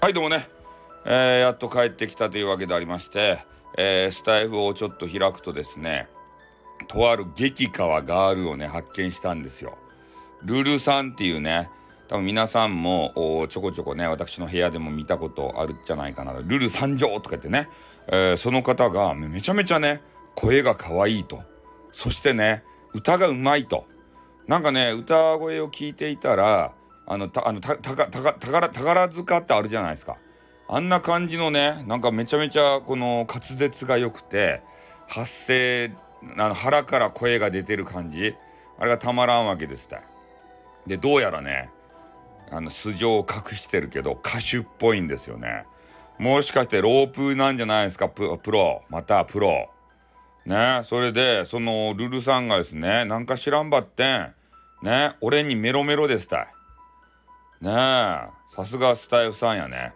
はいどうもね、えー、やっと帰ってきたというわけでありまして、えー、スタイフをちょっと開くとですねとある激川ガールをね発見したんですよ。ルルさんっていうね多分皆さんもちょこちょこね私の部屋でも見たことあるんじゃないかなルル参上とか言ってね、えー、その方がめちゃめちゃね声が可愛いと。そしてね歌がうまいと。なんかね歌声を聞いていたらあの、た、あの、た、たか、たか、宝、塚ってあるじゃないですか。あんな感じのね、なんかめちゃめちゃこの滑舌が良くて、発声、あの腹から声が出てる感じ、あれがたまらんわけですって。で、どうやらね、あの、素性を隠してるけど、歌手っぽいんですよね。もしかしてロープなんじゃないですか、プロ。またプロ。ね、それで、その、ルルさんがですね、なんか知らんばってん、ね、俺にメロメロですたい。ねえ。さすがスタイフさんやね。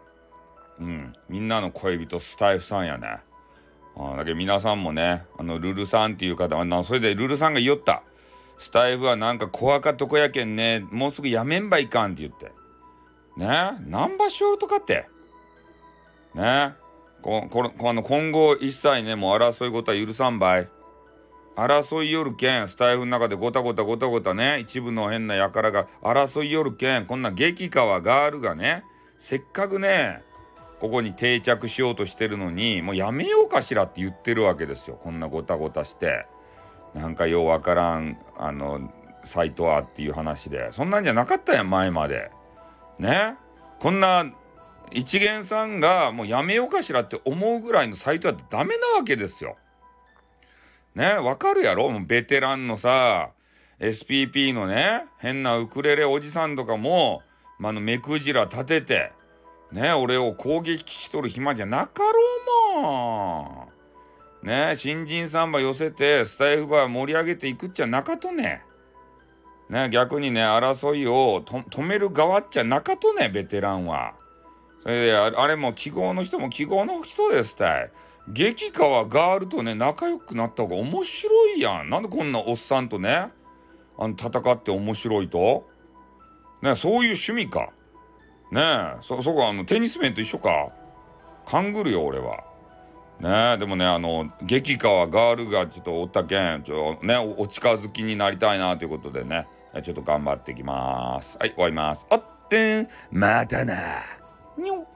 うん。みんなの恋人スタイフさんやね。あだけど皆さんもねあのルルさんっていう方あそれでルルさんが言おった。スタイフはなんか小赤とこやけんねもうすぐやめんばいかんって言って。ねえ。何場所とかって。ねえ。ここの今後一切ねもう争い事は許さんばい。争いよるけん、スタイフの中でごたごたごたごたね、一部の変な輩が争いよるけん、こんな激川ガールがね、せっかくね、ここに定着しようとしてるのに、もうやめようかしらって言ってるわけですよ。こんなごたごたして。なんかようわからん、あの、サイトはっていう話で。そんなんじゃなかったやん、前まで。ねこんな、一元さんがもうやめようかしらって思うぐらいのサイトはダメなわけですよ。ね、わかるやろ？もうベテランのさ、SPP のね、変なウクレレおじさんとかも、まあの、目くじら立てて、ね、俺を攻撃しとる暇じゃなかろうもん。ね、新人サンバ寄せて、スタイフバー盛り上げていくっちゃなかとね。ね、逆にね、争いを止める側っちゃなかとね、ベテランは。それで、あれも記号の人も記号の人ですたい。激川ガールとね、仲良くなった方が面白いやん。なんでこんなおっさんとね、あの、戦って面白いと？ね、そういう趣味か。ねえ、そ、そこあの、テニス面と一緒か。勘ぐるよ、俺は。ねえ、でもね、あの、激川ガールがちょっとおったけん、ちょねお、お近づきになりたいなということでね、ちょっと頑張ってきます。はい、終わります。あってん、またな。にょ